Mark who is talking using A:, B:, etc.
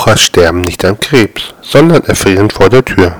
A: Raucher sterben nicht an Krebs, sondern erfrieren vor der Tür.